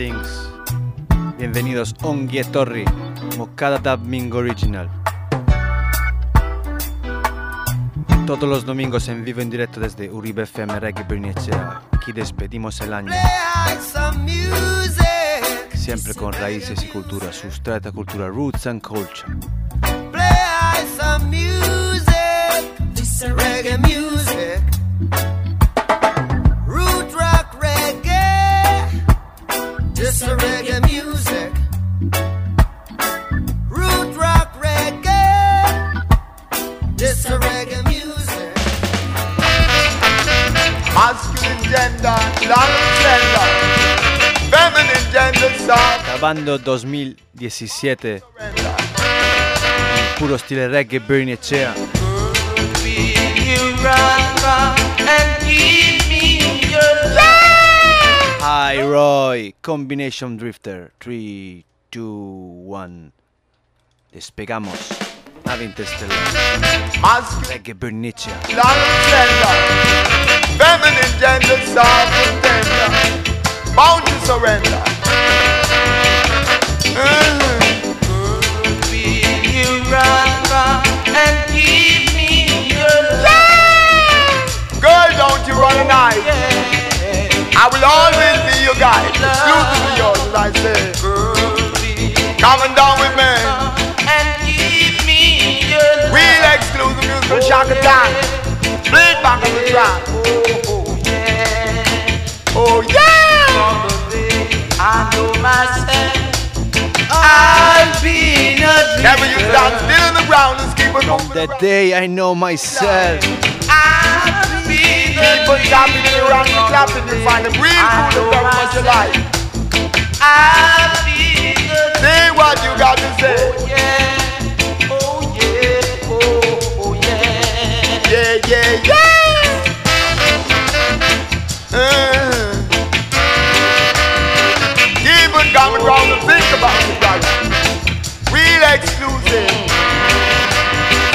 things. Bienvenidos Ongie Torri, Mokada Dubbing Original. Todos los domingos en vivo en directo desde Uribe FM Reggae Bernicea. Aquí despedimos el año. Siempre con raíces y cultura, sustrata cultura, roots and culture. Play some music, reggae music. Grabando 2017 puro stile reggae Bernie Echea Hi Roy. Combination Drifter. 3, 2, 1 Despegamos Interstellar. Reggae non-gender. Feminine gender, soft and tender. Bound to surrender. Mhm. Girl, don't you run. I will always be your guide. Exclusively yours, as I say. Coming down with me. Real exclusive musical shock attack. Split back on the track. Oh yeah! I know myself. I've been a Never you stand still in the ground and keep on moving The day I know myself. Keep on tapping it around and clapping and find a real cool and very much alive. Say what you got to say. Yeah, yeah, yeah. yeah. Uh. Keep on coming round and think about it, brother. Real exclusive.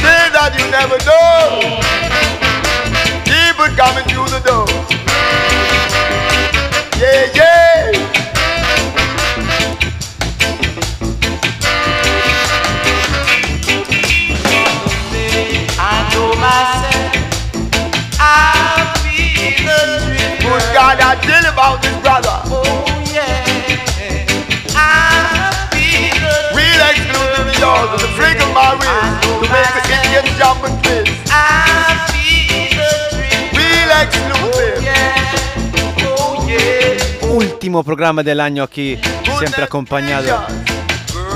Say that you never know. It coming through the door. Yeah, yeah. About this brother. Real exclusive yours with the flick of my wrist to make the Indian jump and twist. Real exclusive. Último programa del año aquí, siempre acompañado.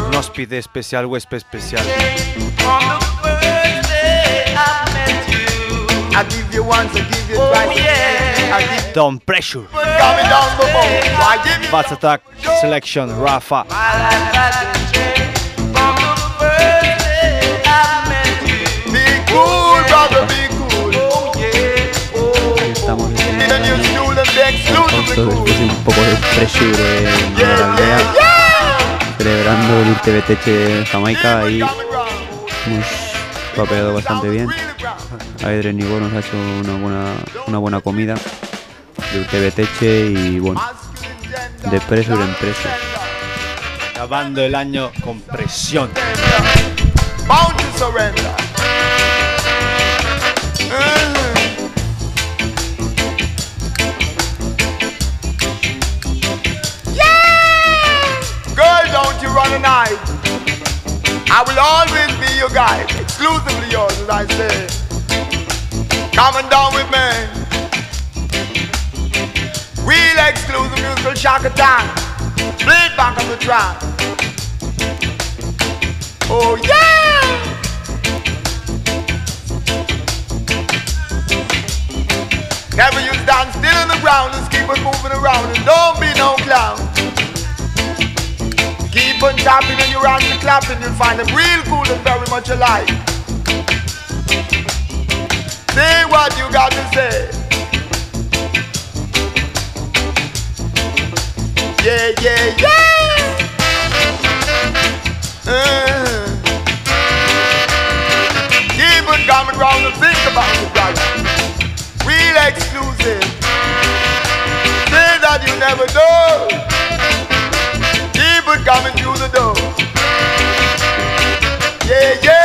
Un ospite especial, huésped especial. I give you once, I give you twice. Don't Pressure. Bats Attack Selection Rafa. Estamos en el un poco de pressure en la aldea, celebrando el TBTH de Jamaica y hemos papeado bastante bien. Adrián Igor nos ha hecho una buena, una buena comida de UTV Teche y bueno, de preso y de empresa. Acabando el año con presión. I will always be your guide, exclusively yours, as I say. Coming down with me. Real exclusive musical shock attack. Split back on the track. Oh yeah! Never you stand still on the ground and keep on moving around and don't be no clown. Keep on tapping and your hands and clapping, you'll find them real cool and very much alive. Say what you got to say. Yeah, yeah, yeah. Uh-huh. Even coming round to think about it, brother. Real exclusive. Say that you never know. Even coming through the door. Yeah, yeah.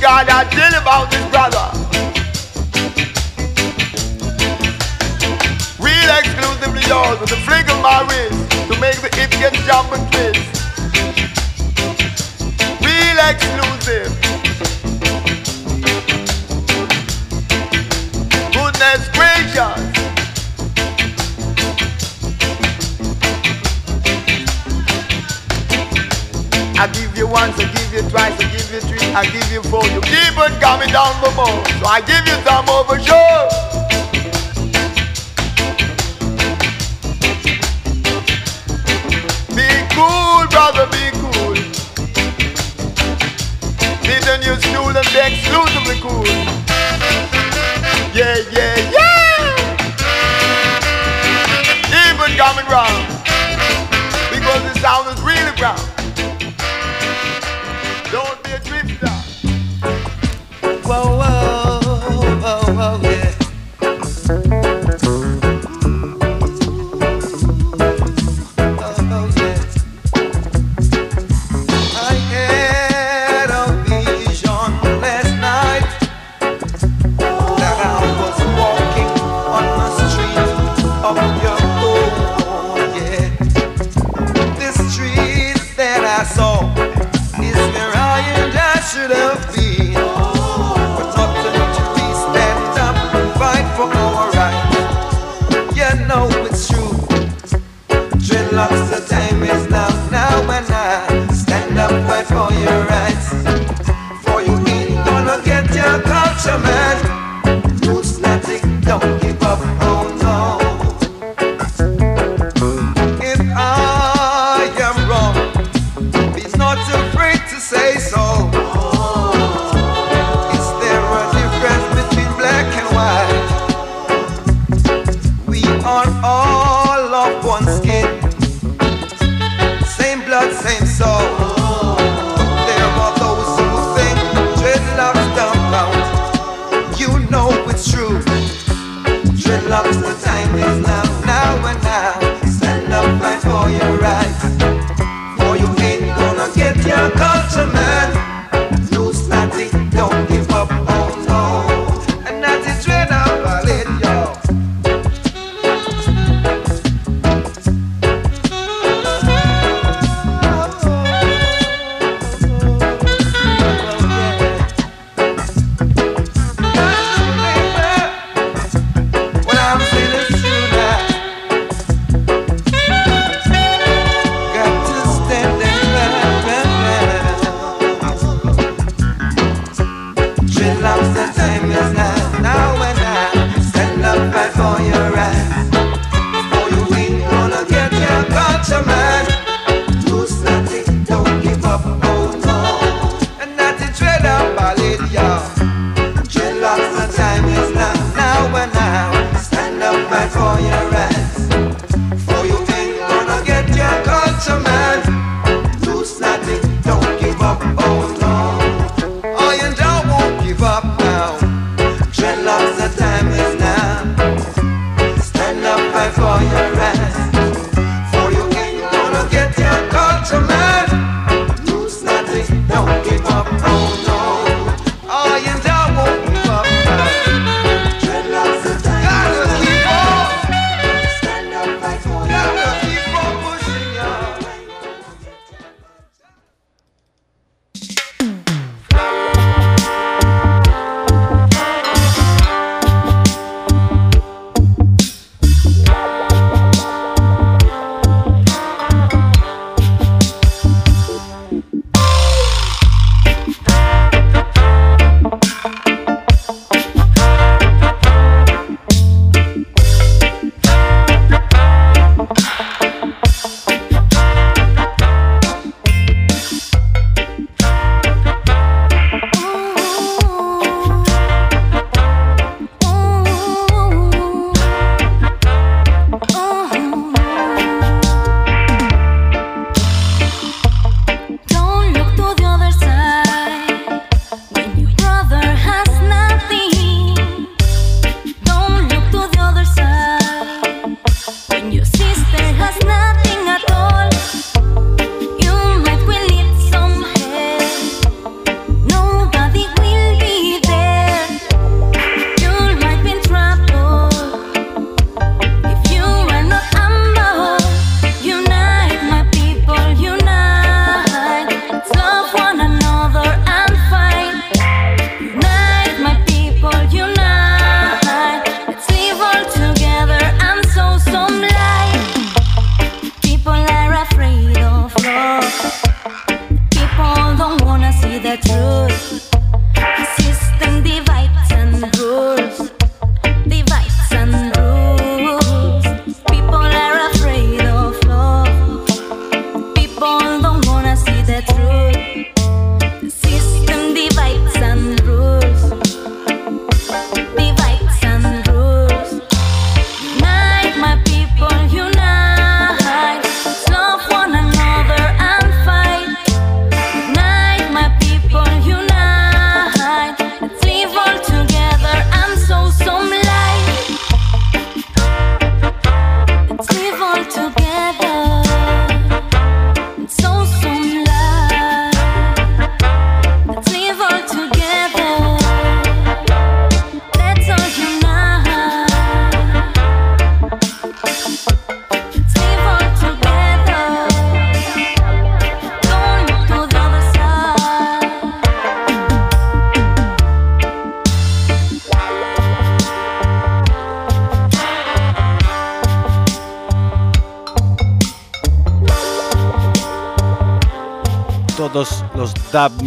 God I dream about this brother. Real exclusively yours with a flick of my wrist to make the idiot jump and twist. Real exclusive. Goodness gracious. I give you once, I give you twice, I give you for you keep on coming down the more. So I give you some over sure.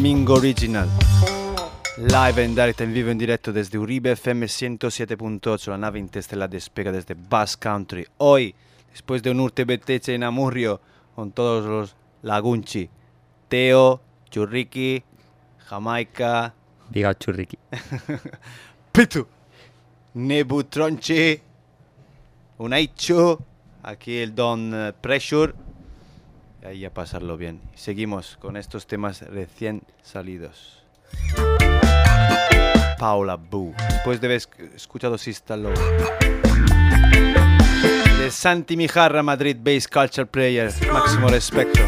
Dub Mingo Original. Live en direct, en vivo, en directo desde Uribe FM 107.8, la nave interestelar despega desde Bass Country. Hoy, después de un urte beteche en Amurrio, con todos los lagunchi. Teo, Churriki, Jamaica, Diga churriqui. Pitu, Nebutronchi, Unaicho, aquí el Don eh, Pressure. Y ahí a pasarlo bien. Seguimos con estos temas recién salidos. Paula Boo. Después de haber esc- escuchado Sista Low. De Santi Mijarra, Madrid Bass Culture Player. Máximo respeto.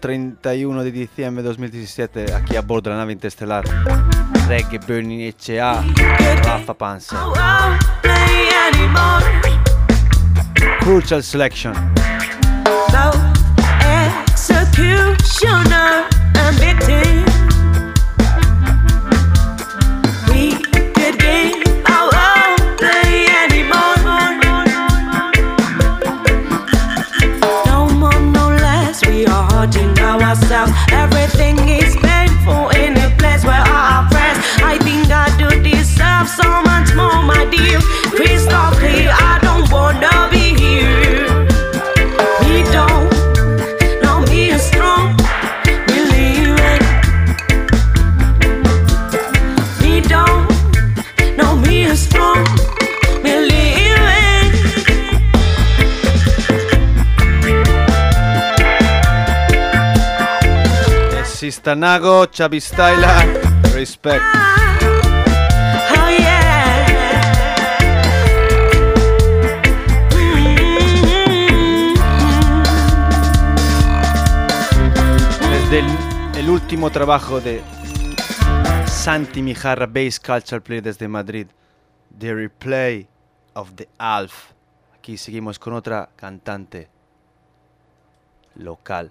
31 de diciembre de 2017 aquí a bordo de la nave interestelar Reggae Burning HA Rafa Panza play anymore. Crucial Selection No executioner. We dear. Crystal clear. I don't wanna be here. Me don't know me is strong, believe it. Me don't know me is strong, believe it. Sistanago, Chavi Styler Respect ah. Último trabajo de Santi Mijarra Bass Culture Player desde Madrid. The Replay of the Alf. Aquí seguimos con otra cantante local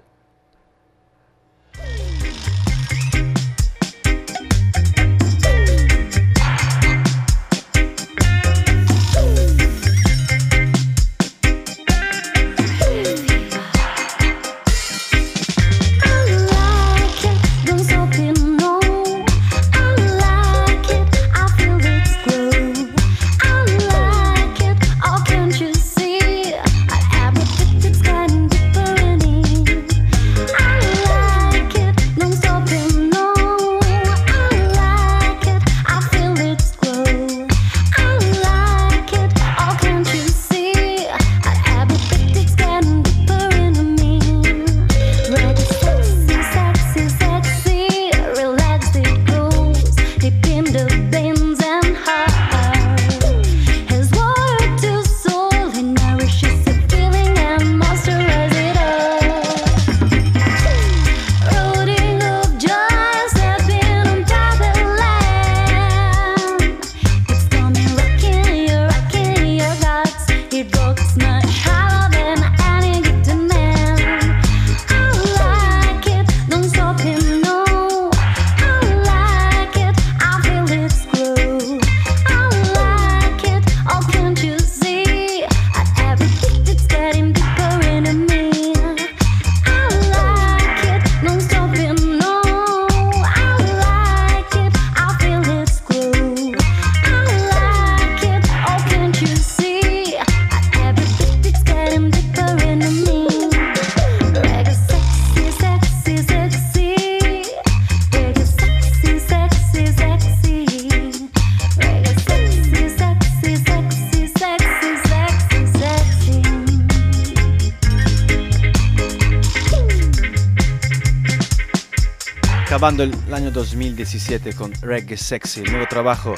acabando el año 2017 con Reggae Sexy, el nuevo trabajo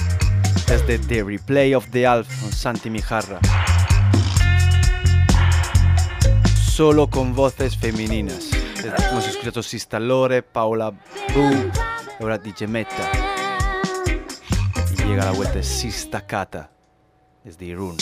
desde The Replay of the Alf con Santi Mijarra. Solo con voces femeninas. Hemos escuchado Sista Lore, Paola Boo, ahora DJ Meta. Y llega la vuelta Sista Kata desde Irún.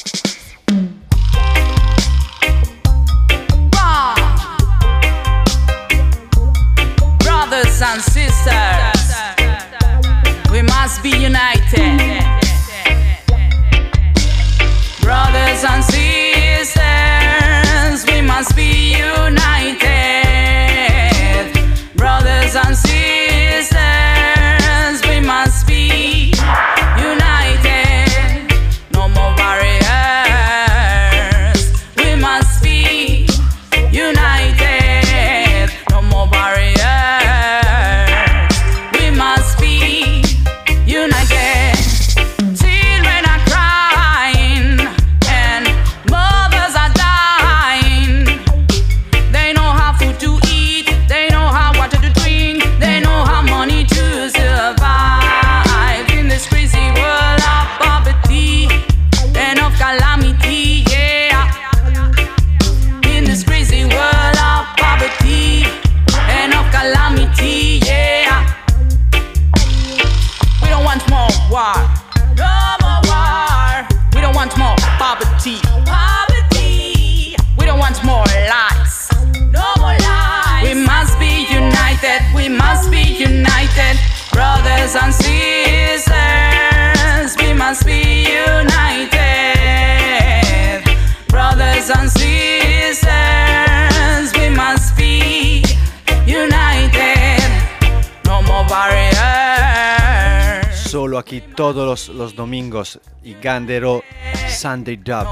Aquí todos los, los domingos y Gandero Sunday Dub.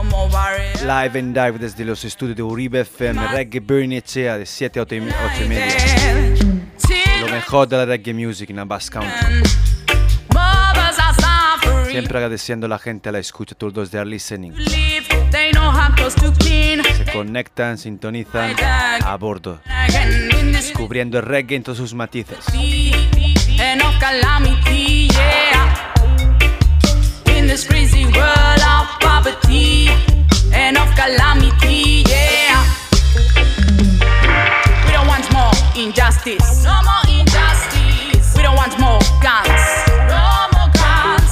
Live and Dive desde los estudios de Uribe FM, Reggae Bernicea de 7 a 8 y, me- 8 y media. Lo mejor de la reggae music en Bass Country. Siempre agradeciendo a la gente a la escucha, todos los de listening. Se conectan, sintonizan a bordo, Again, in this cubriendo el reggae en todos sus matices. And of calamity, yeah. In this crazy world of poverty and of calamity, yeah. We don't want more injustice. No more injustice. We don't want more guns. No more guns.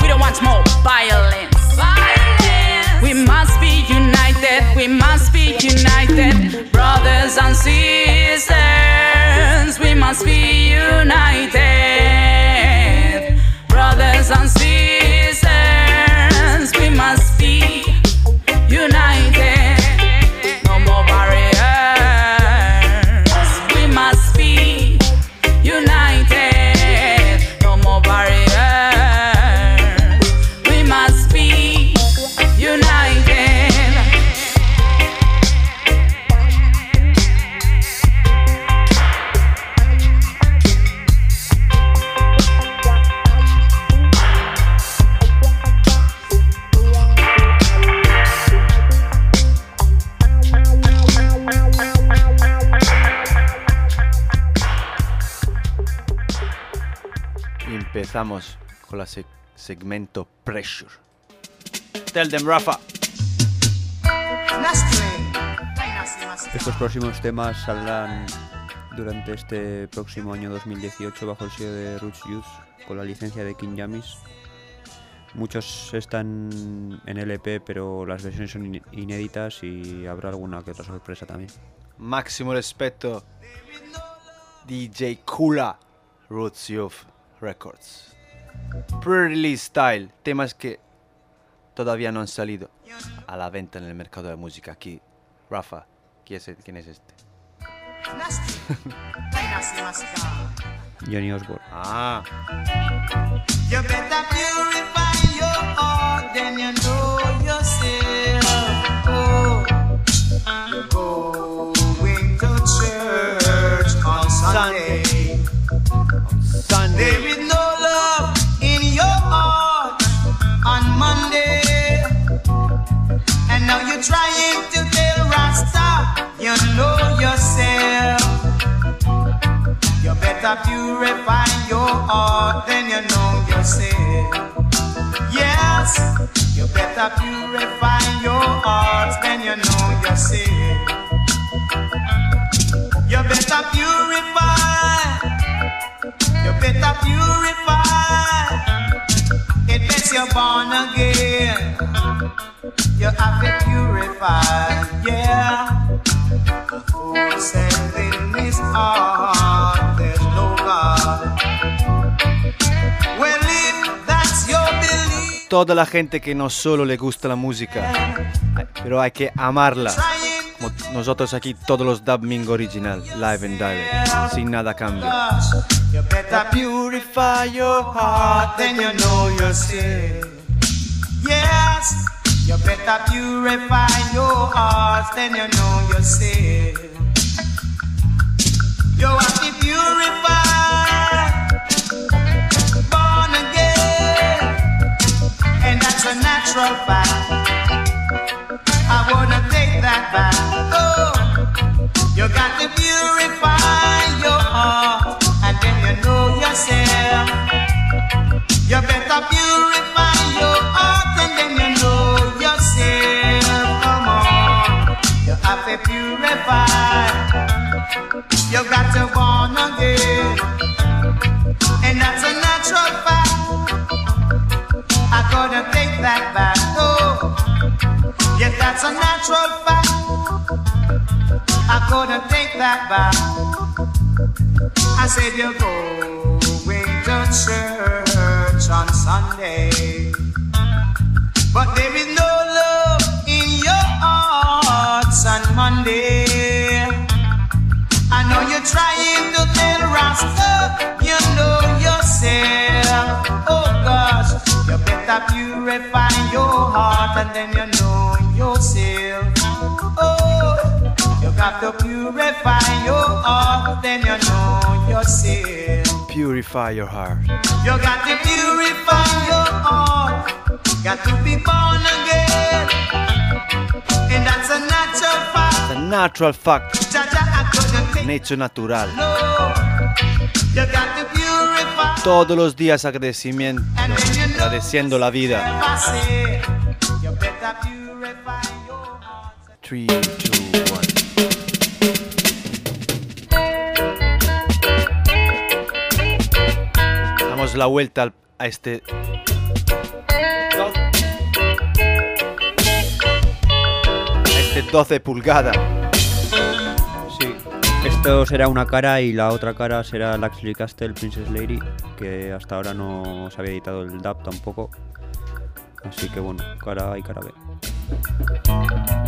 We don't want more violence. Violence. We must be united. We must be united. Brothers and sisters. Y empezamos con la seg- segmento Pressure. Tell them, Rafa. Estos próximos temas saldrán durante este próximo año 2018 bajo el sello de Roots Youth con la licencia de King Jamis. Muchos están en LP, pero las versiones son in- inéditas y habrá alguna que otra sorpresa también. Máximo respeto. DJ Kula, Roots Youth Records. Pre-release style, temas que todavía no han salido a la venta en el mercado de música aquí. Rafa, ¿quién es, quién es este? Johnny Osborne. Ah, You Better purify your heart, then you know you're. Yes, you better purify your heart, then you know you're saved. You better purify. You better purify. It makes you born again. You have to purify, yeah. Who said in his heart Toda la gente que no solo le gusta la música, pero hay que amarla. Como nosotros aquí, todos los Dub Mingo original, live and direct, sin nada cambio. You better purify your heart, then you know you're saved. Yes, you better purify your heart, then you know you're saved. You have to purify, that's a natural fact. I wanna take that back. Oh, you got to purify your heart, and then you know yourself. You better purify your heart, and then you know yourself. Come on, you have to purify. You got to born again, and that's a natural fact. I gotta take that's a natural fact. I couldn't take that back. I said you're going to church on Sunday, but there is no love in your hearts on Monday. I know you're trying to tell Rasta, you know yourself. Oh gosh, you better purify your heart and then you know yourself. Oh, you got to purify your heart, then you know yourself. Purify your heart. You got to purify your heart. Got to be born again. And that's a natural fact. The natural fact, take hecho natural. Todos los días agradecimiento, agradeciendo la vida. 3, 2, 1. Damos la vuelta al- a este... a este 12 pulgadas. Sí. Esto será una cara y la otra cara será Luxury Castle Princess Lady, que hasta ahora no se había editado el dub tampoco. Así que bueno, cara A y cara B.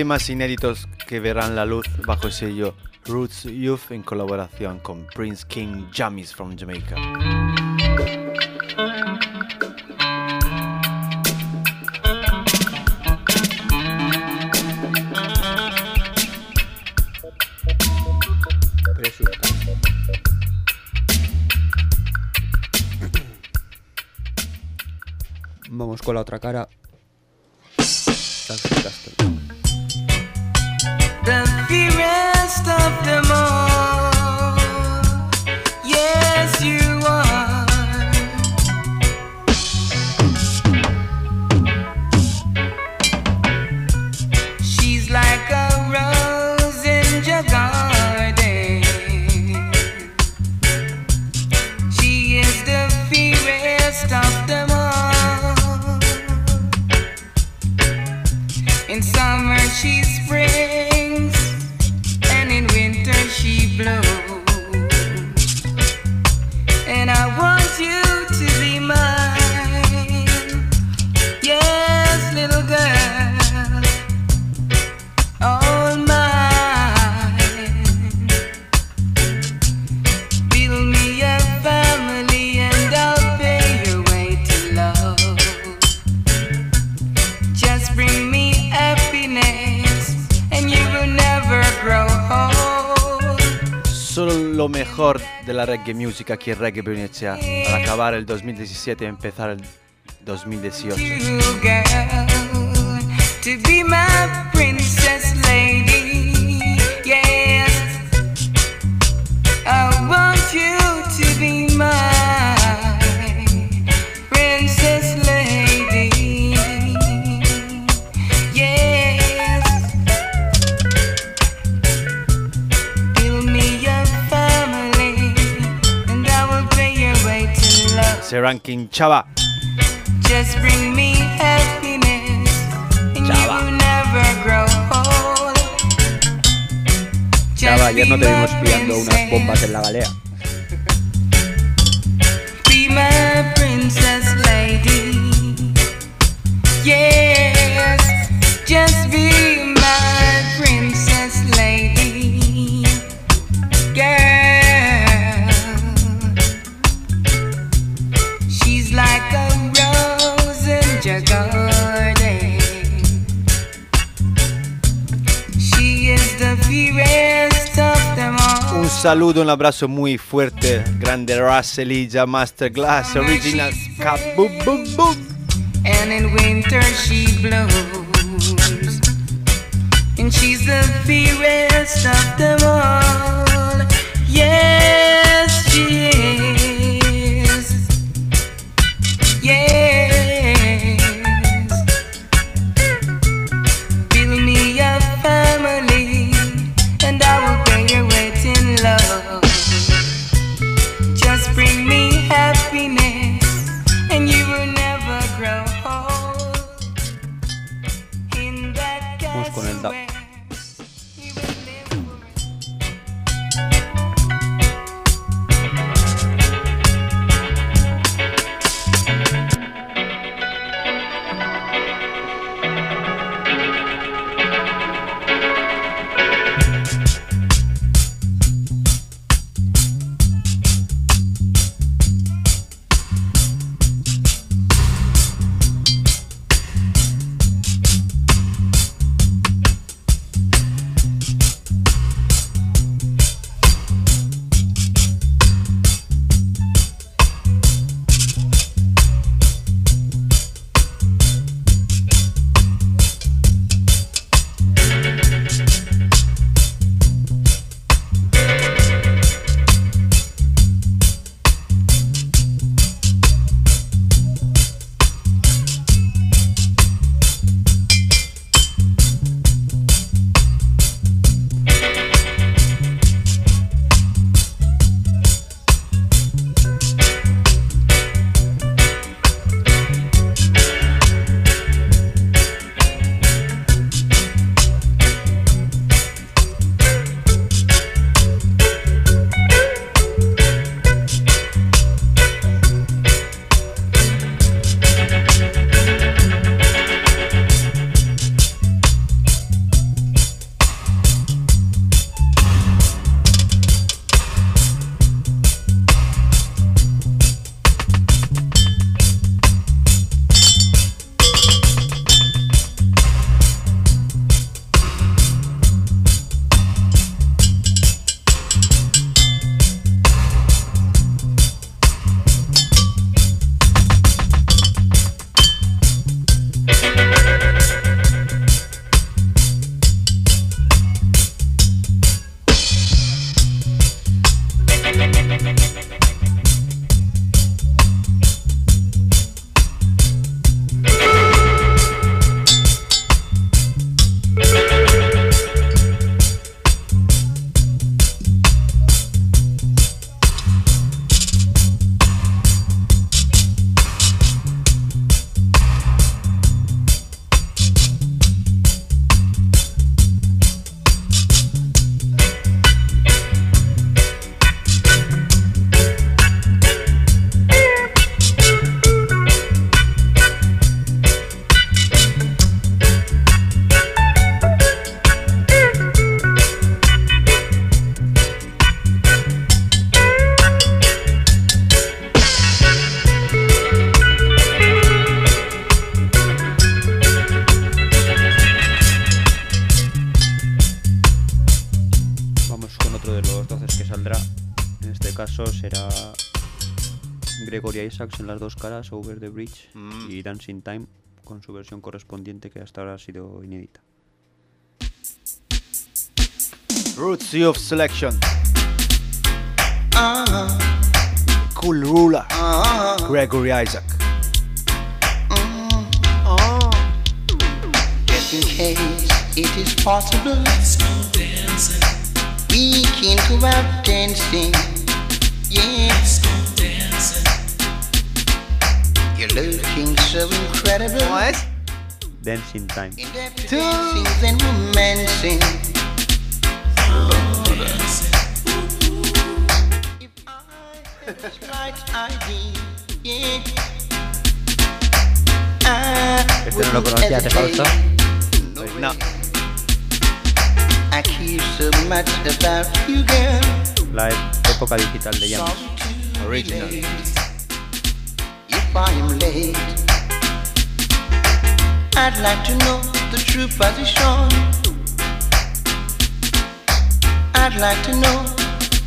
temas inéditos que verán la luz bajo el sello Roots Youth en colaboración con Prince King Jammies from Jamaica. Vamos con la otra cara. The fairest of them mejor de la reggae music aquí en Reggae Venecia al acabar el 2017 y empezar el 2018. You girl to be my princess lady. Yes, I want you to be my ese ranking, chava. Chava. Chava, ayer no te vimos pillando unas bombas en la galea. Yes, just be saludo, un abrazo muy fuerte. Grande Raselija Masterclass Original. Kaboom, boom, boom. and in winter she blows. And she's the fairest of them all. Yes, she is. Yes. En las dos caras, Over the Bridge Mm. y Dancing Time, con su versión correspondiente que hasta ahora ha sido inédita. Roots Youth Selection. Uh-huh. Cool Ruler. Uh-huh. Gregory Isaac. Just in case it is possible, we can go out dancing. Yeah. Looking so incredible. What? Dancing Time. In that dancing and romancing. If I had a slight idea, yeah. I Este no lo wouldn't conocía, ¿te hesitate. falta? Pues no. I care so much about you, girl. La época digital de James. Sorry to be Original. Late. If I am late, I'd like to know the true position. I'd like to know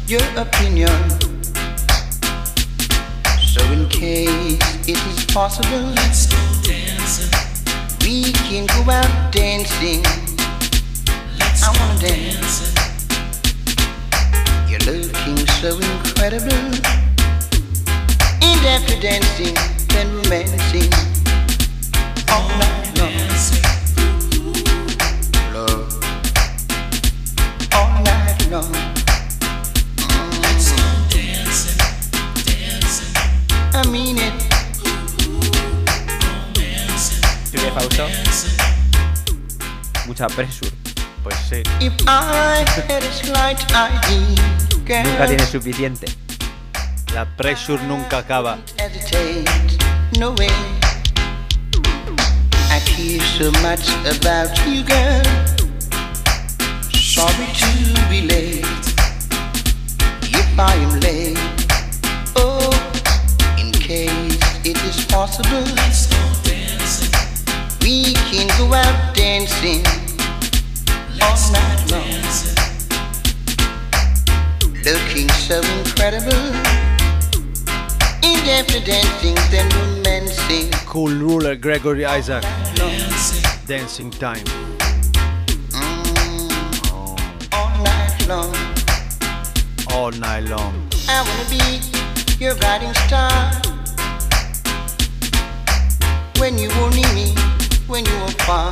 your opinion. So in case it is possible, let's go dancing. We can go out dancing. I wanna dance. You're looking so incredible. Dancing, then romancing all night long. Love all night long. Let's go dancing, dancing. I mean it. Mucha pressure. Pues sí. If I had a slight idea, girl. Nunca tiene suficiente. La pressure nunca acaba. no way. I care so much about you, girl. Sorry to be late. If I am late, oh, in case it is possible, let's go dancing. We can go out dancing all night long. Looking so incredible. Cool Ruler Gregory Isaac. Dancing Time. Mm. all night long. All night long. I wanna be your guiding star. When you won't need me, when you are far.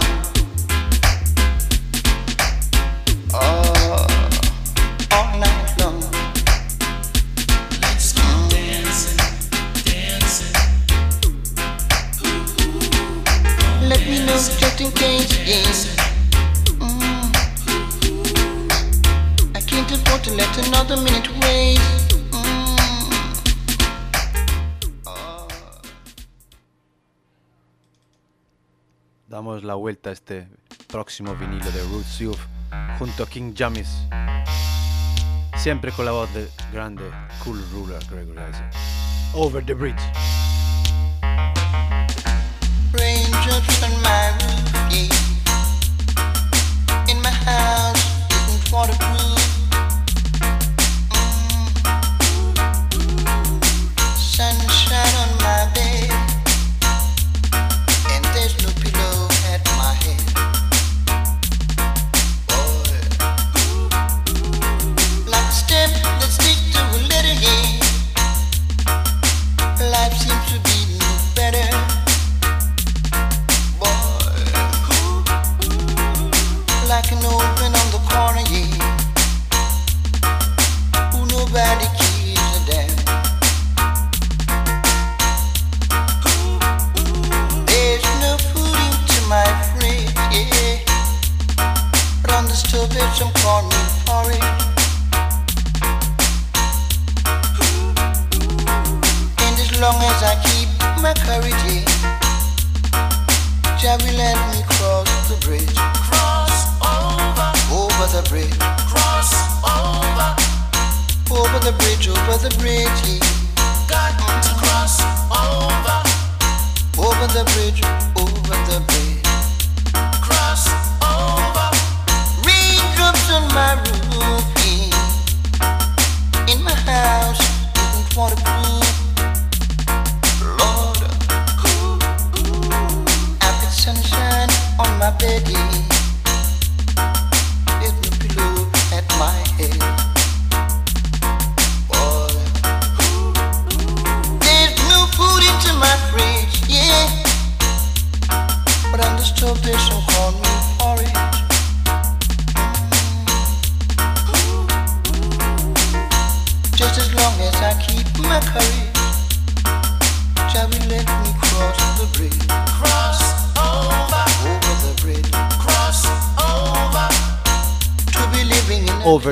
Oh, Damos la vuelta a este próximo vinilo de Roots Youth junto a King Jamis. Siempre con la voz de grande Cool Ruler Gregory Isaac. Over the Bridge. Raindrops isn't waterproof. Mm.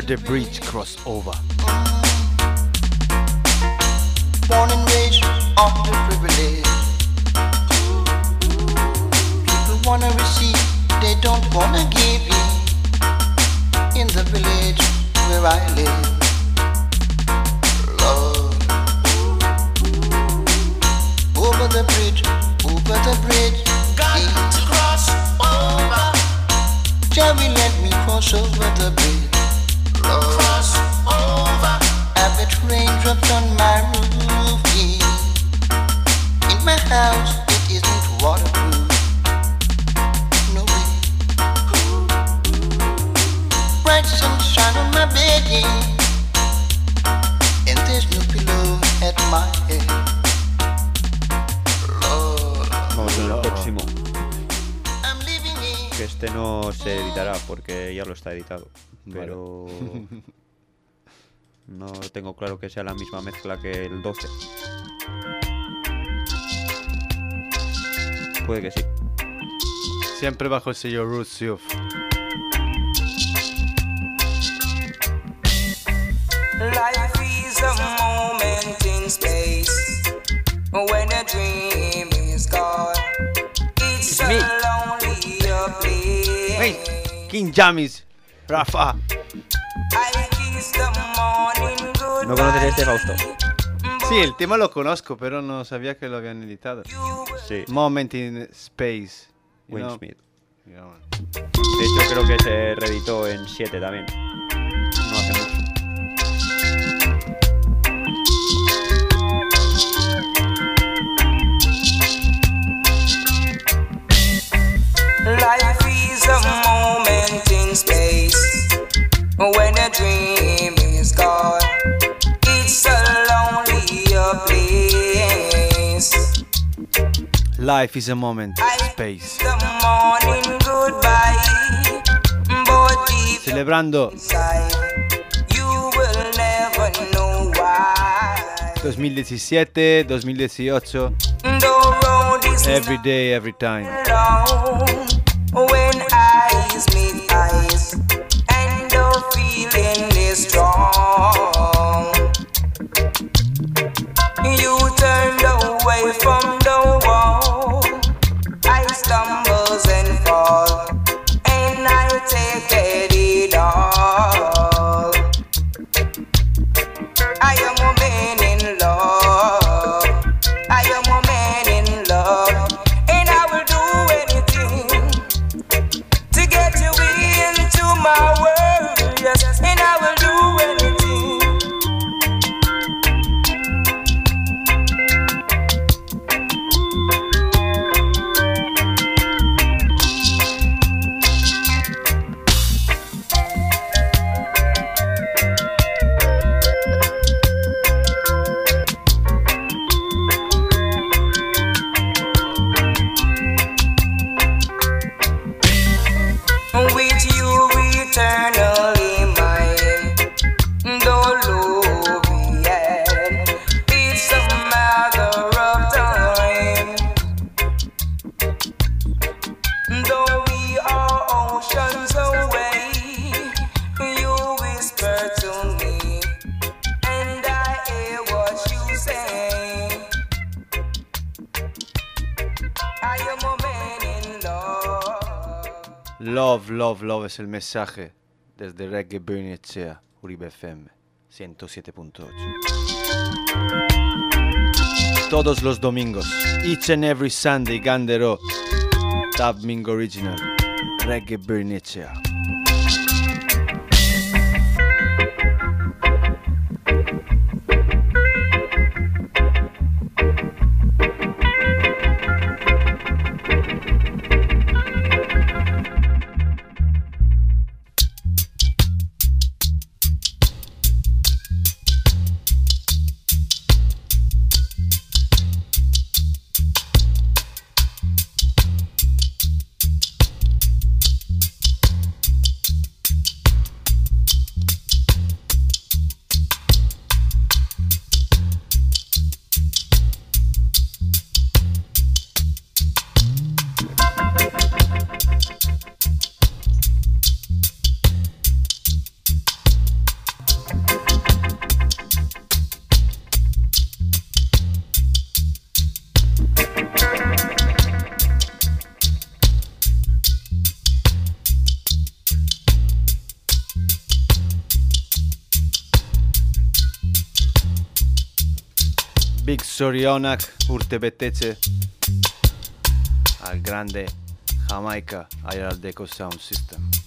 The bridge, cross Pero. No tengo claro que sea la misma mezcla que el 12. Puede que sí. Siempre bajo el sello Roots Youth. Life is a moment in space when a dream is gone. It's a me. lonely place. Hey, King Jamis, Rafa. I kiss the morning goodbye. ¿No conoces este Fausto? Sí, el tema lo conozco, pero no sabía que lo habían editado. Sí. Moment in Space. you Will know. Smith. Yeah, man. De hecho, creo que se reeditó en 7 también. No hace mucho. Life when a dream is gone. It's a lonely place. Life is a moment, space. the morning goodbye, but Celebrando inside, you will never know why. 2017, 2018, The road is every day, every time. Love, love, es el mensaje desde Reggae Bernicea, Uribe FM 107.8. Todos los domingos, each and every Sunday, Gandero, Tab Mingo Original, Reggae Bernicea. Big Sorionak urte betetze al grande Jamaica Ayaldeco Sound System.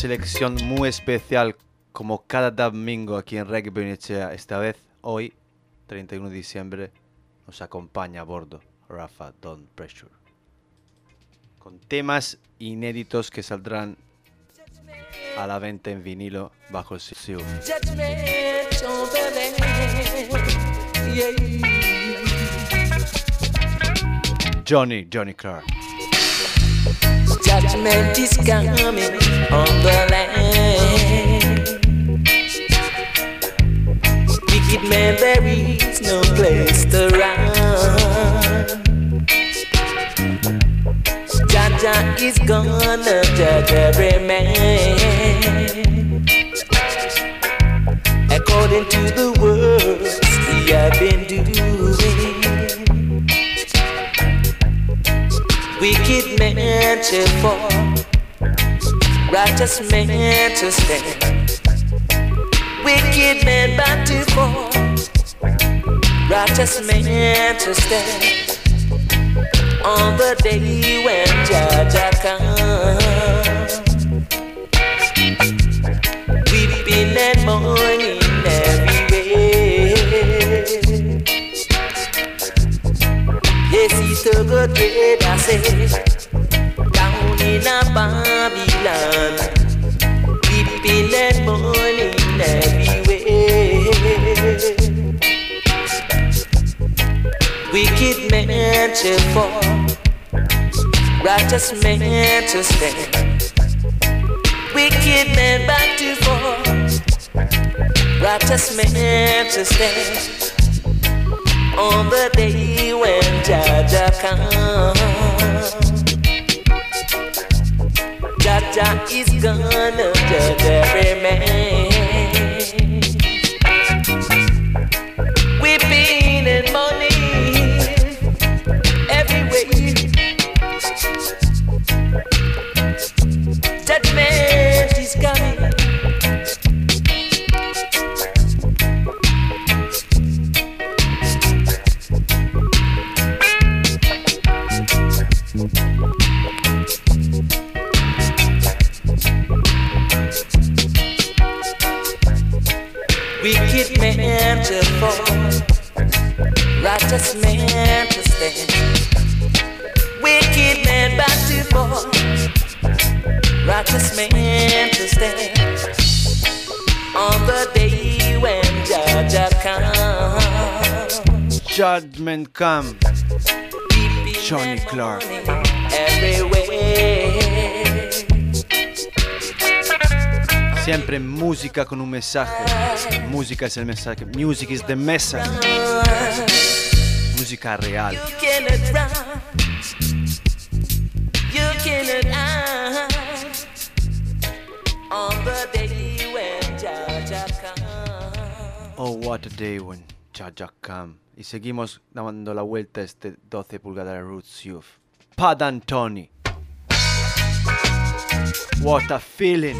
Selección muy especial como cada domingo aquí en Reggae Benechea. Esta vez, hoy, 31 de diciembre, nos acompaña a bordo Rafa Don Pressure. Con temas inéditos que saldrán a la venta en vinilo bajo el sello. Johnny, Johnny Clark. Judgment is coming on the land. Wicked man, there is no place to run. Jaja is gonna judge every man according to the works Shall fall, righteous man to stand. Wicked man bound to fall, righteous man to stand. On the day when Jaja comes, weeping and mourning everywhere. Yes, he took a trade, I said, down in a Babylon, weeping and mourning everywhere. Wicked man shall fall, righteous man to stand. Wicked man back to fall, righteous man to stand. On the day when Jaja comes, Jaja is gonna judge every man. Judgment Come. Johnny Clarke. everywhere. Siempre música con un mensaje. Música es el mensaje. Music is the message. Música real. You cannot run, you cannot hide. On the day when Jaja comes. Oh, what a day when Y seguimos dando la vuelta a este 12 pulgadas Roots Youth. Pad Antoni. What a feeling.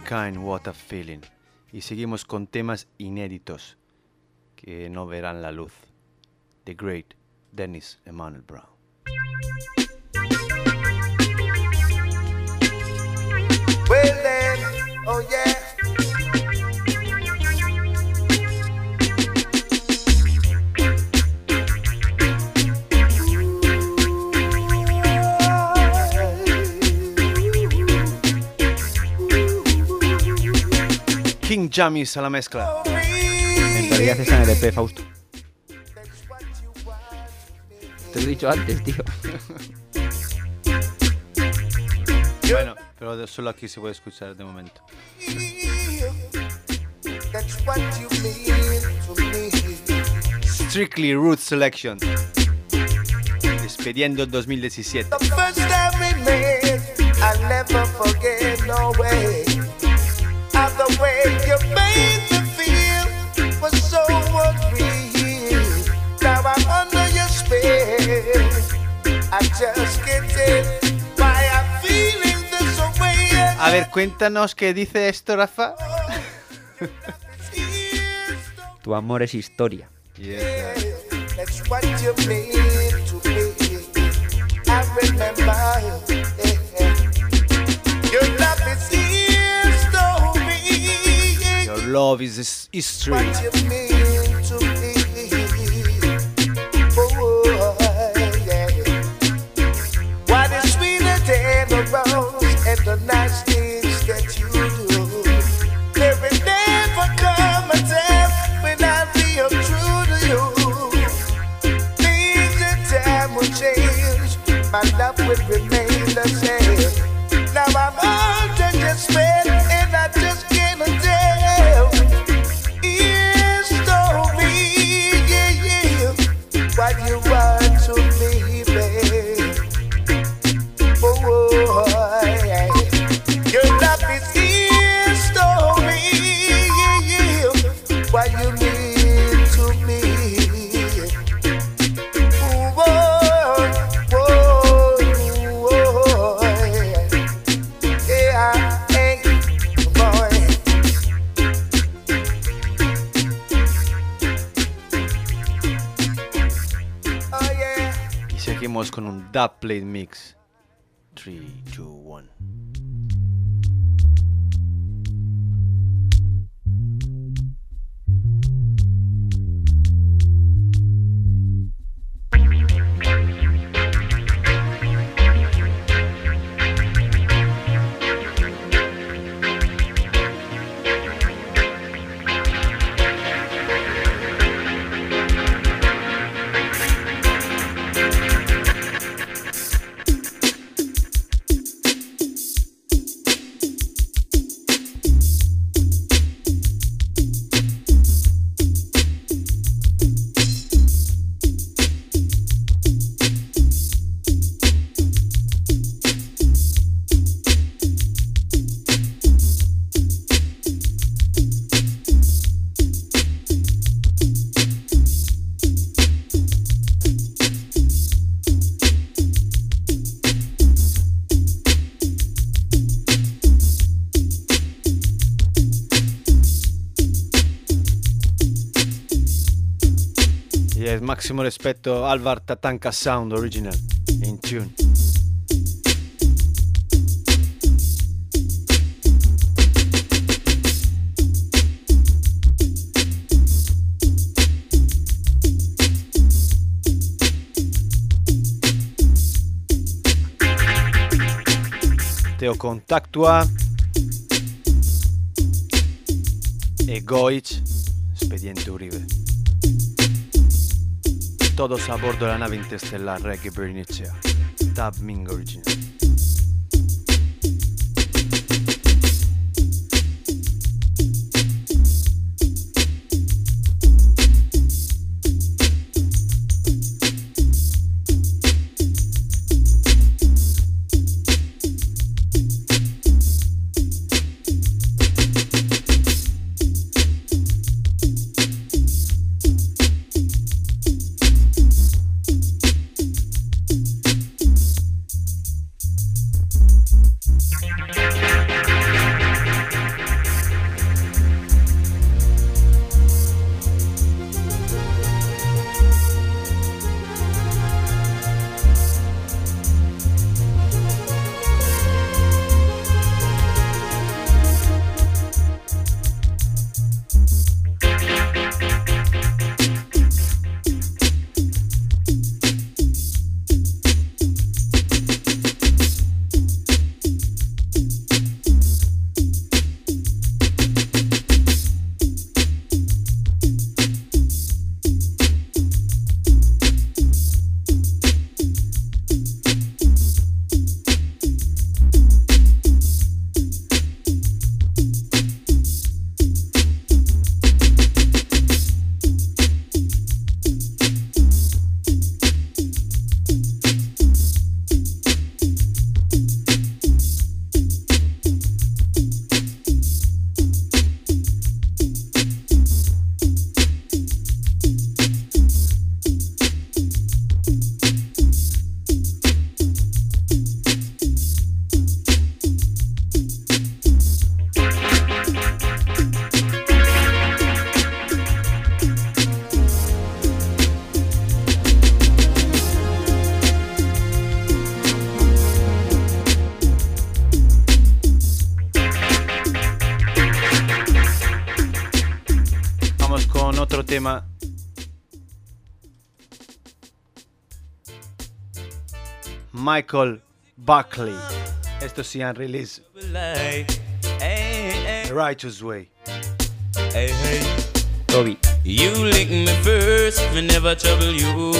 Mankind, What a Feeling. Y seguimos con temas inéditos que no verán la luz. The Great Dennis Emmanuel Brown. Oh King Jamis a la mezcla. En realidad en el EP, Fausto. Te lo he dicho antes, tío. bueno, pero solo aquí se puede escuchar de momento. Strictly Root Selection. Expediendo 2017. A ver, cuéntanos qué dice esto, Rafa. tu amor es historia. Yes, Your love is history. the nice things that you do. Never come a when I'll to you. Things and time will change, my love will remain. what you mean to me. Oh, oh, oh, y seguimos con un dub play mix. 3 2 1 Máximo rispetto Alvar Tatanka Sound Original in tune. Teo Contactua e Goic, Expediente Uribe. Todos a bordo de la nave interestelar Reggae Bernicea. Tab Ming Original. Michael Buckley. Esto sí han release. The Righteous Way. Hey, hey. Toby. You lick me first, me never trouble you.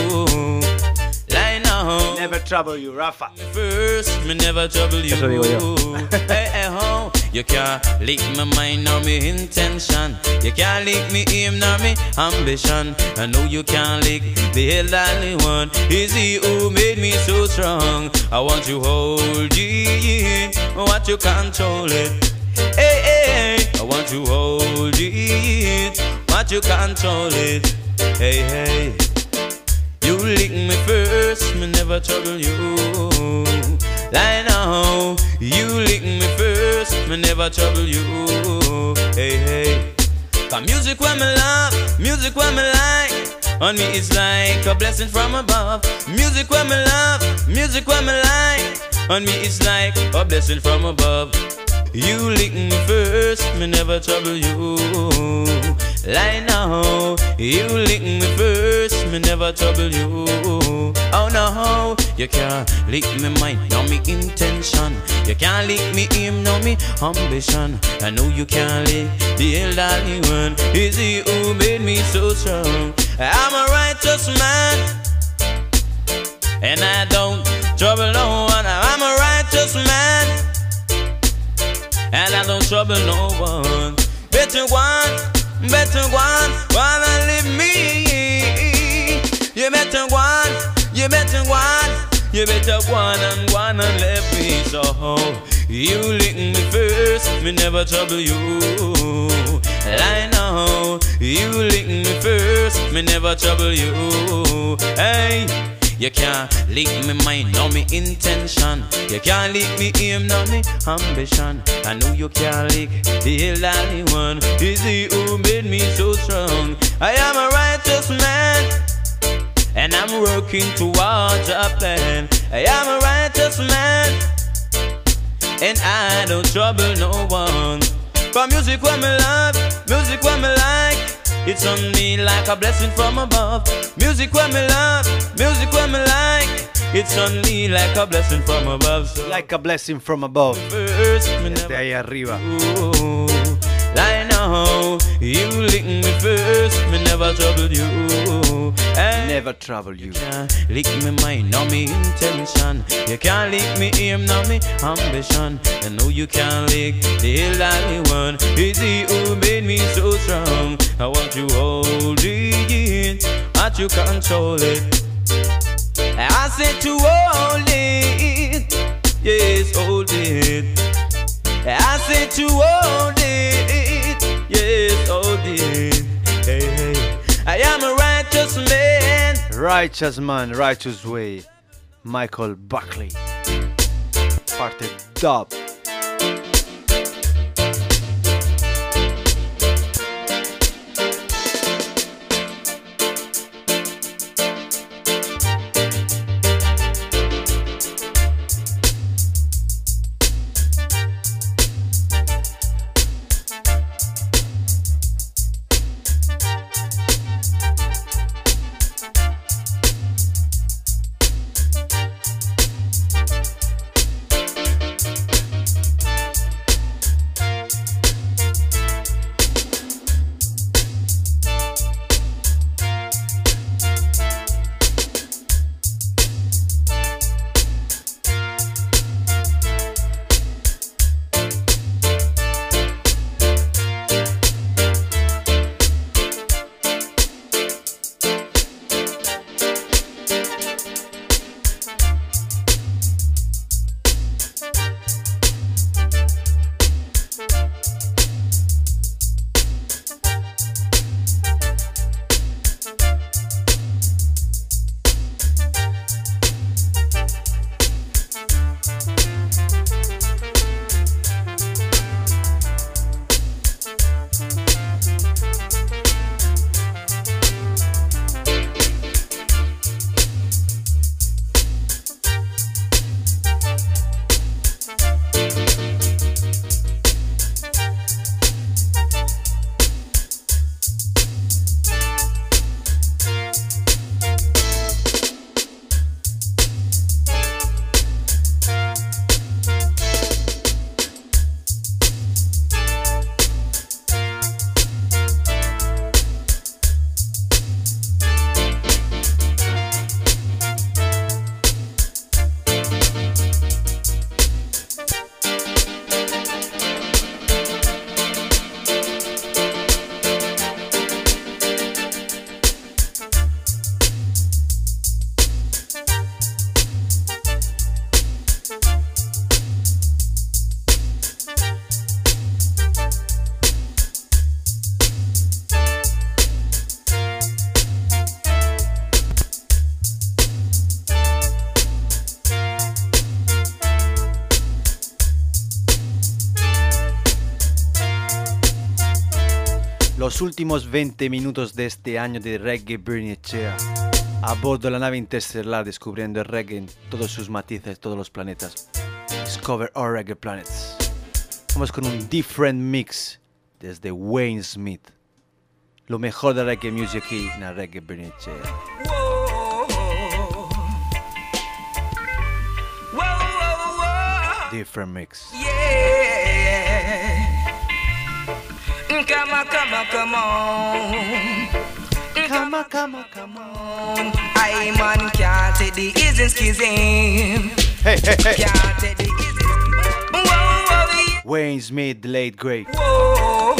Lie now. Never trouble you, Rafa. First, me never trouble you. Eso digo yo. hey, hey, ho. You can't lick my mind nor me intention. You can't lick me aim nor me ambition. I know you can't lick the elderly one. Is he who made me so strong? I want you hold it, want you control it. Hey, hey, I want you hold it, want you control it. Hey, hey. You lick me first, me never trouble you. Lie now, you lick me first, me never trouble you. Hey, hey. Cause music when me love, music when me like. On me it's like a blessing from above. Music when me love, music when me like. On me it's like a blessing from above. You lick me first, me never trouble you. Like now, you lick me first, me never trouble you. Oh no, you can't lick me mind, no me intention. You can't lick me aim, no me ambition. I know you can't lick the elderly one. Is he who made me so strong? I'm a righteous man, and I don't trouble no one. I'm a righteous man and I don't trouble no one. Better one, better one, wanna leave me. You better one, you better one, you better one and one and let me so. You lick me first, me never trouble you. I know you lick me first, me never trouble you. Hey. You can't lick me mind, no me intention. You can't lick me aim, no me ambition. I know you can't lick the elderly one. Is he who made me so strong? I am a righteous man, and I'm working towards a plan. I am a righteous man, and I don't trouble no one. For music what me love, music what me like. It's on me like a blessing from above. Music when me love, music when me like. It's on me like a blessing from above. So Like a blessing from above. Desde ahí arriba. I know you lick me first, me never trouble you. And Never trouble you. can't lick me mind, no me intention. You can't lick me aim, no me ambition. I know you can't lick the elderly one. It's he who made me so strong. I want you hold it, want you control it. I said to hold it, yes, hold it. I said to hold it, yes, hold it. Hey, hey. I am a righteous man. Righteous man, righteous way. Michael Buckley. Parte dub. Los últimos 20 minutos de este año de Reggae Bernicea. A bordo de la nave interestelar descubriendo el reggae en todos sus matices, todos los planetas. Discover our reggae planets. Vamos con un different mix desde Wayne Smith. Lo mejor de reggae music en la Reggae Bernicea. Different mix. Yeah. Come on, come on, come on. Come on, come on, come on. I man can't take the isn't schism. Hey, hey, hey. Can't take the isn't Whoa, whoa, yeah. Wayne Smith, the late great. Whoa.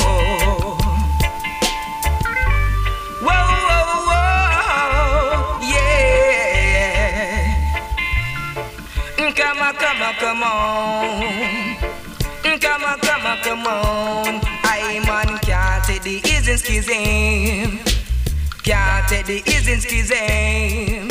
Whoa, whoa, whoa. Yeah. Come on, come on, come on. Come on, isn't. Can't take the isn't schism.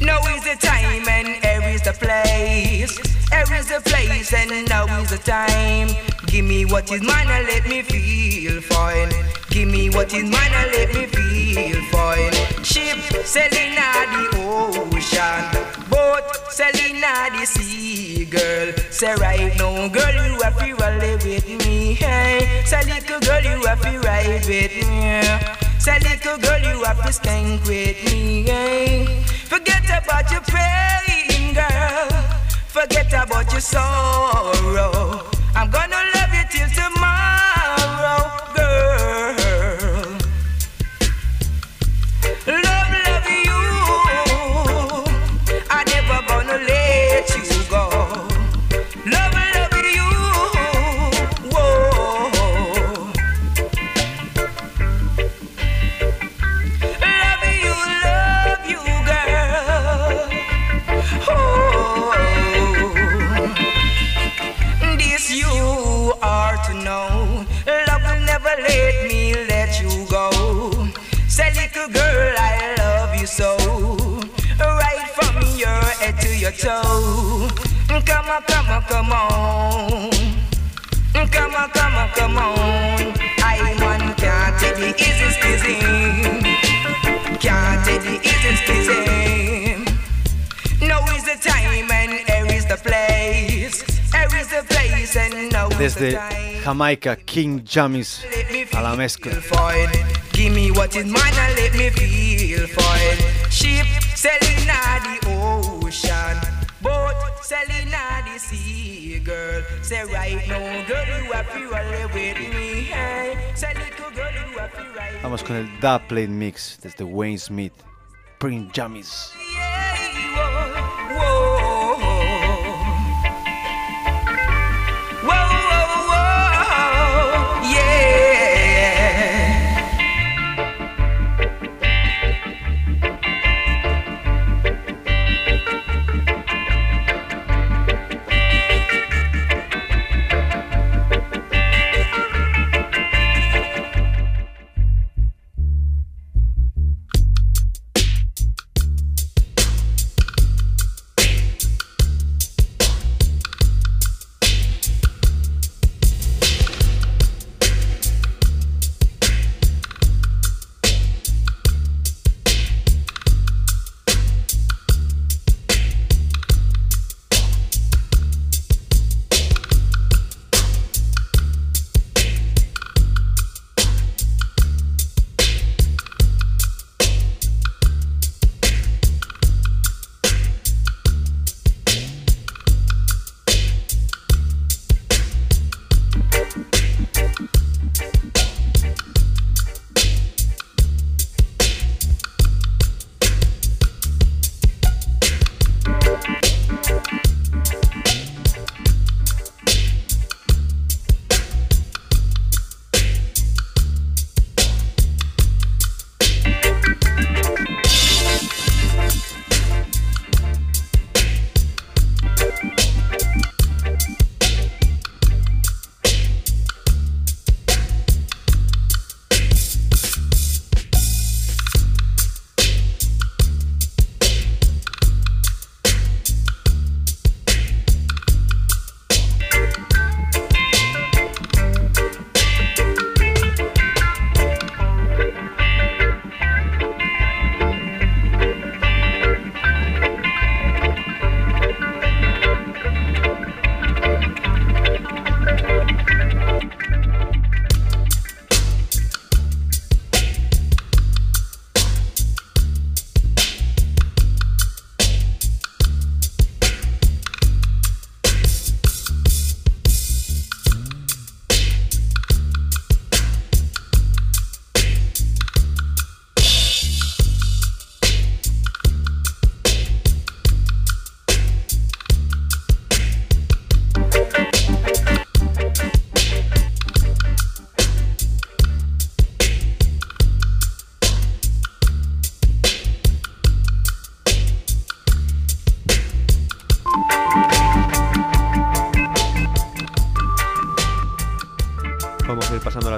Now is the time and here is the place. Here is the place and now is the time. Give me what is mine and let me feel fine. Give me what is mine and let me feel fine. Ship sailing on the ocean, sailing the sea, girl. Say right now, girl, you have to rally with me. Hey, say little girl, you have to ride with me. Say little girl, you have to stank with me. Hey. Forget about your pain, girl. Forget about your sorrow. I'm gonna love you till tomorrow, come on, come on. Come on, come on. I man can't take the easy squeezing. Can't take the easy squeezing. Now is the time and here is the place. Here is the place and now is the time. Jamaica, King Jammies a la mezcla. Give me what is mine and let me feel fine. Ship sailing on the ocean, boat sailing on the sea, girl. Say right now, girl, you have to roll with me. Hey, say little girl, you to ride. Vamos con el Dub Plate Mix desde Wayne Smith. Prince Jammies. Vamos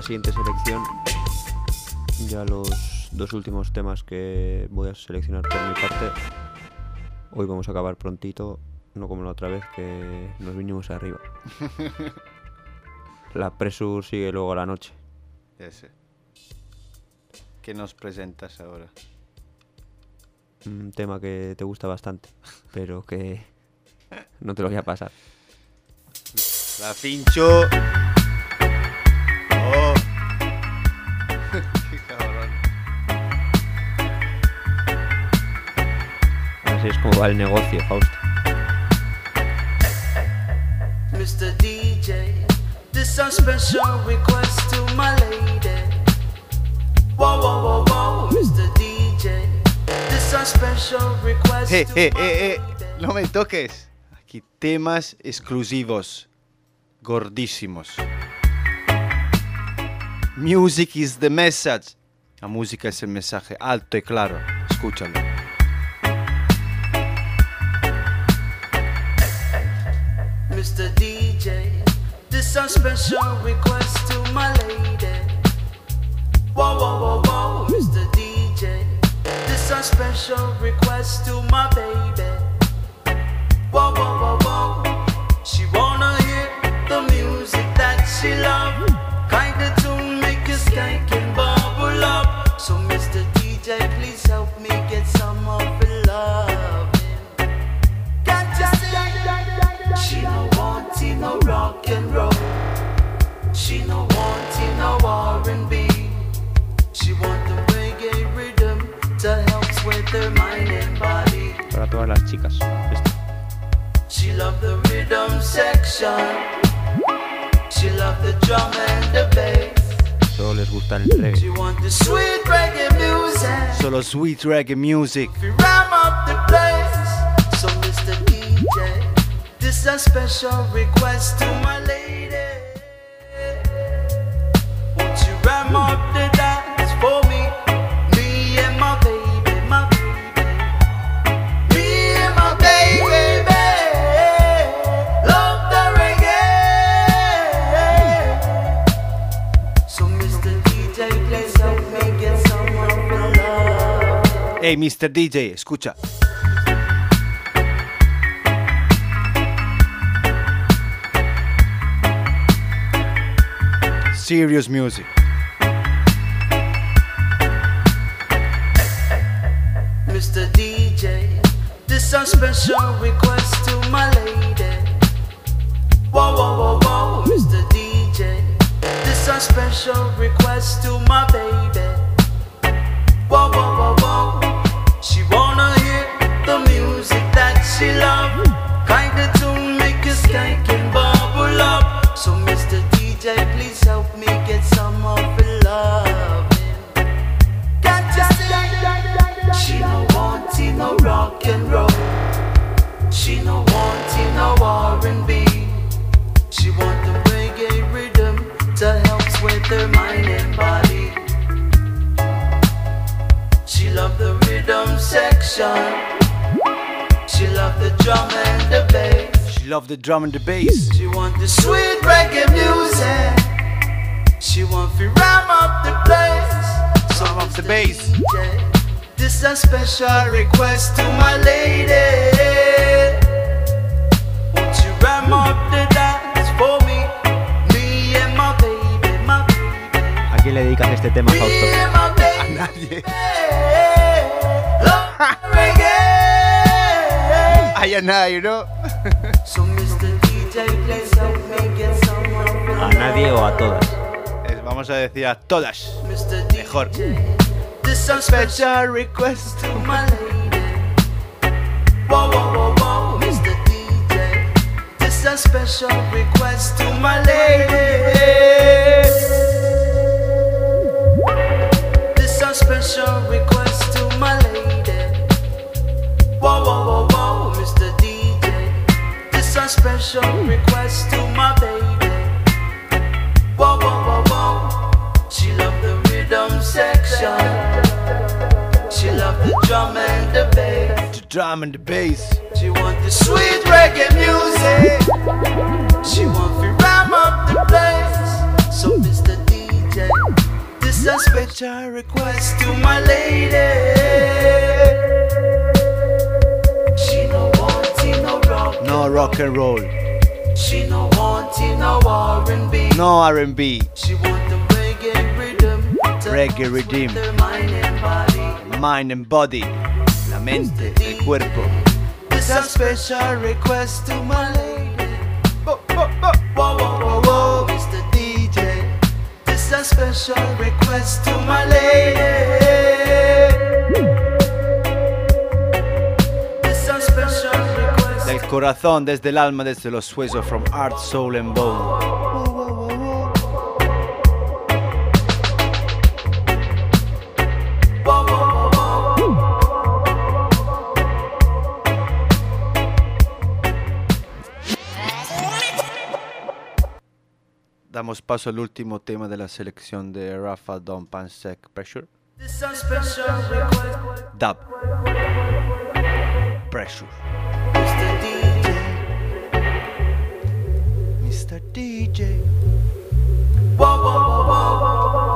siguiente selección. Ya los dos últimos temas que voy a seleccionar por mi parte. Hoy vamos a acabar prontito, no como la otra vez que nos vinimos arriba. La Presur sigue luego a la noche. Ese. ¿Qué nos presentas ahora? Un tema que te gusta bastante, pero que no te lo voy a pasar. La pincho. Oh. Qué cabrón. Así es como va el negocio, Fausto. Mr. DJ, this a special request to my lady. Whoa, whoa, whoa, whoa, Mr. DJ, this a special request Eh, to eh, my eh, eh, lady. no me toques. Aquí temas exclusivos, gordísimos. Music is the message. La música es el mensaje, alto y claro. Escúchalo. Mr. DJ, this a special request to my lady. Whoa, whoa, whoa, whoa, Mr. DJ, this a special request to my baby. Whoa, whoa, whoa, whoa, she wanna hear the music that she love. So, Mr. DJ, please help me get some of the love. Can't you see? She no wanting no rock and roll. She no wanting no R&B. She want the reggae rhythm to help sweat her mind and body. Para todas las chicas. She love the rhythm section. She love the drum and the bass. Solo les gusta el reggae. want the sweet reggae music. Solo sweet reggae music. We ram up the place. So Mr. DJ, this a special request to my lady. Won't you ram up the dance for? Me Hey, Mr. DJ, escucha. Serious music. Mr. DJ, this a special request to my lady. Whoa, whoa, whoa, whoa, Mr. DJ, this a special request to my baby. Whoa, whoa, whoa, whoa, love. Can't you see? She no wanting no rock and roll. She no wanting no R&B. She want the reggae rhythm to help sweat her mind and body. She love the rhythm section. She love the drum and the bass. She love the drum and the bass. She want the bass. DJ, This a special request to my lady. Won't you ram up the dance for me? Me and my baby, my baby. ¿A quién le dedicas este tema, Me Fausto? and my baby. Nadie. ¿no? So Mr. DJ, please help me get some of the ¿A nadie o a todas? Vamos a decir a todas. Mr. DJ, Mejor. This a special request to my lady. Whoa, whoa, whoa, whoa, Mr. DJ. This a special request to my lady. This a special request to my lady. Whoa, whoa, whoa, whoa, Mr. DJ. This a special request to my baby. Whoa, whoa, whoa, whoa. She love the rhythm section. She love the drum and the bass. The drum and the bass. She want the sweet reggae music. She want to ram up the place. So Mr. DJ, this a special request to my lady. She no wanting no rock, No rock and roll. she no wanting no R&B. No R&B. She want the reggae rhythm, Reggae rhythm. The mind and body. La mente, el cuerpo. This a special request to my lady. Whoa, whoa, whoa, whoa, whoa, whoa, Mr. DJ. This a special request to my lady. This a special request. Del corazón, desde el alma, desde los huesos. From heart, soul and bone. Damos paso al último tema de la selección de Rafa Don Pansek Pressure. Dub. Pressure. Mr. DJ. Mr. DJ. Whoa, whoa, whoa, whoa, whoa,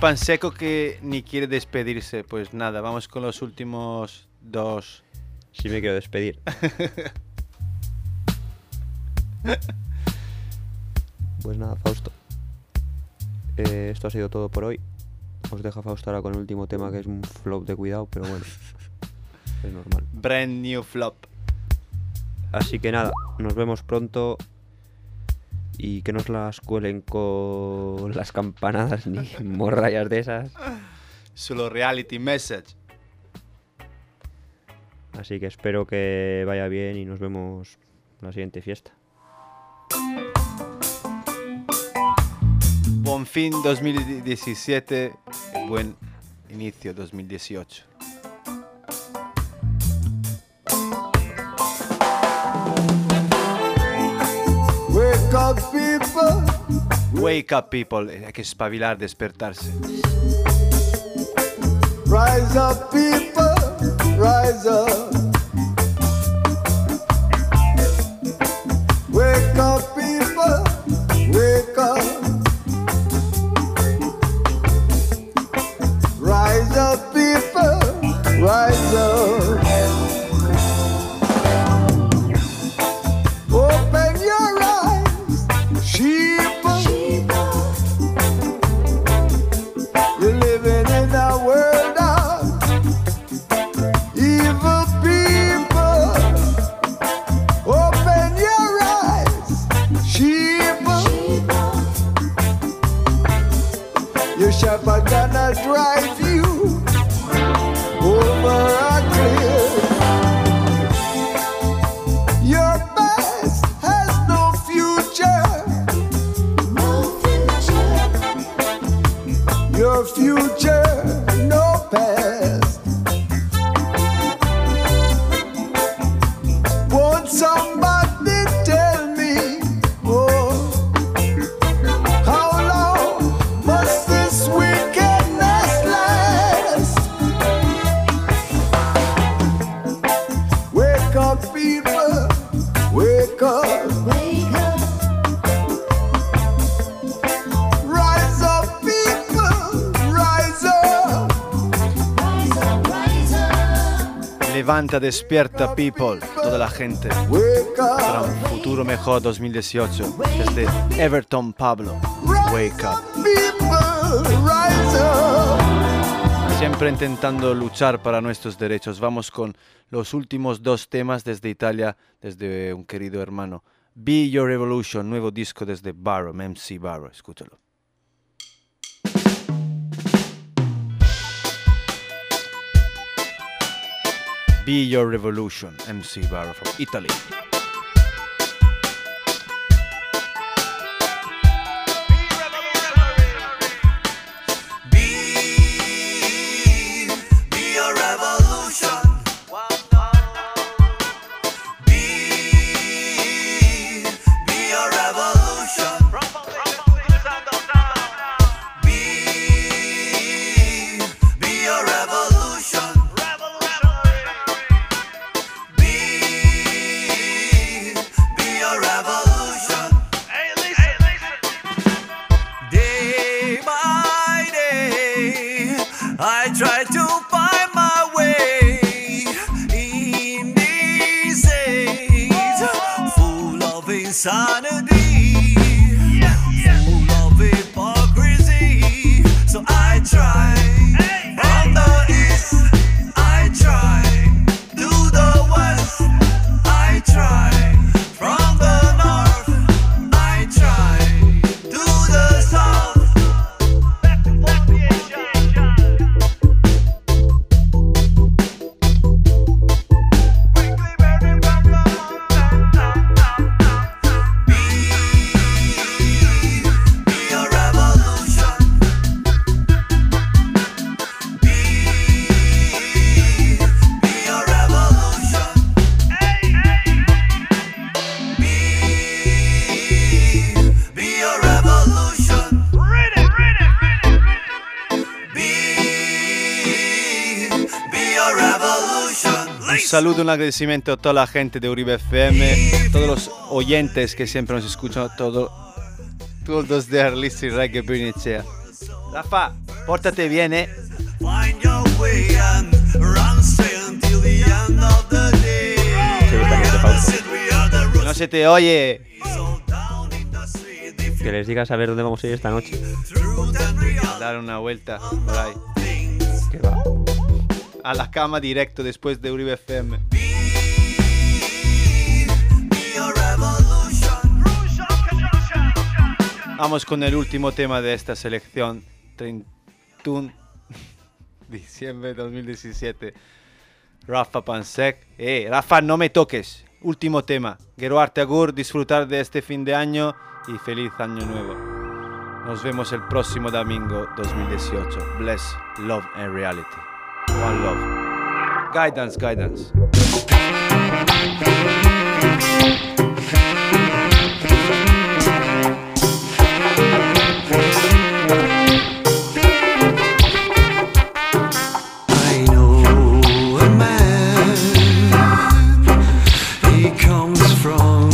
pan seco que ni quiere despedirse. Pues nada, vamos con los últimos dos. Sí me quiero despedir. Pues nada, Fausto. Eh, esto ha sido todo por hoy. Os deja Fausto ahora con el último tema que es un flop de cuidado, pero bueno. Es normal. Brand new flop. Así que nada, nos vemos pronto. Y que no os las cuelen con las campanadas ni morrayas de esas. Solo reality message. Así que espero que vaya bien y nos vemos en la siguiente fiesta. Buen fin 2017, buen inicio 2018. Up, people. Wake up people, hay que espabilar, despertarse. Rise up, people. Rise up. Despierta, people, toda la gente. Para un futuro mejor 2018. Desde Everton Pablo. Wake up. Siempre intentando luchar para nuestros derechos. Vamos con los últimos dos temas desde Italia, desde un querido hermano. Be Your Revolution, nuevo disco desde Barrow, MC Barrow. Escúchalo. Be Your Revolution, MC Barrow from Italy. Saludo, un agradecimiento a toda la gente de Uribe FM, todos los oyentes que siempre nos escuchan, todo, todos los de Arlisti Reggae Bernicea. Rafa, pórtate bien, eh. Find your way and run straight until the end of the day. No se te oye. Que les digas a ver dónde vamos a ir esta noche. Dar una vuelta por ahí. A la cama directo después de Uribe FM. Vamos con el último tema de esta selección. 31 diciembre de 2017. Rafa Pansek. Eh, Rafa, no me toques. Último tema. Geruarte Agur, disfrutar de este fin de año y feliz año nuevo. Nos vemos el próximo domingo 2018. Bless, love and reality. One love. Guidance, guidance. I know a man. He comes from.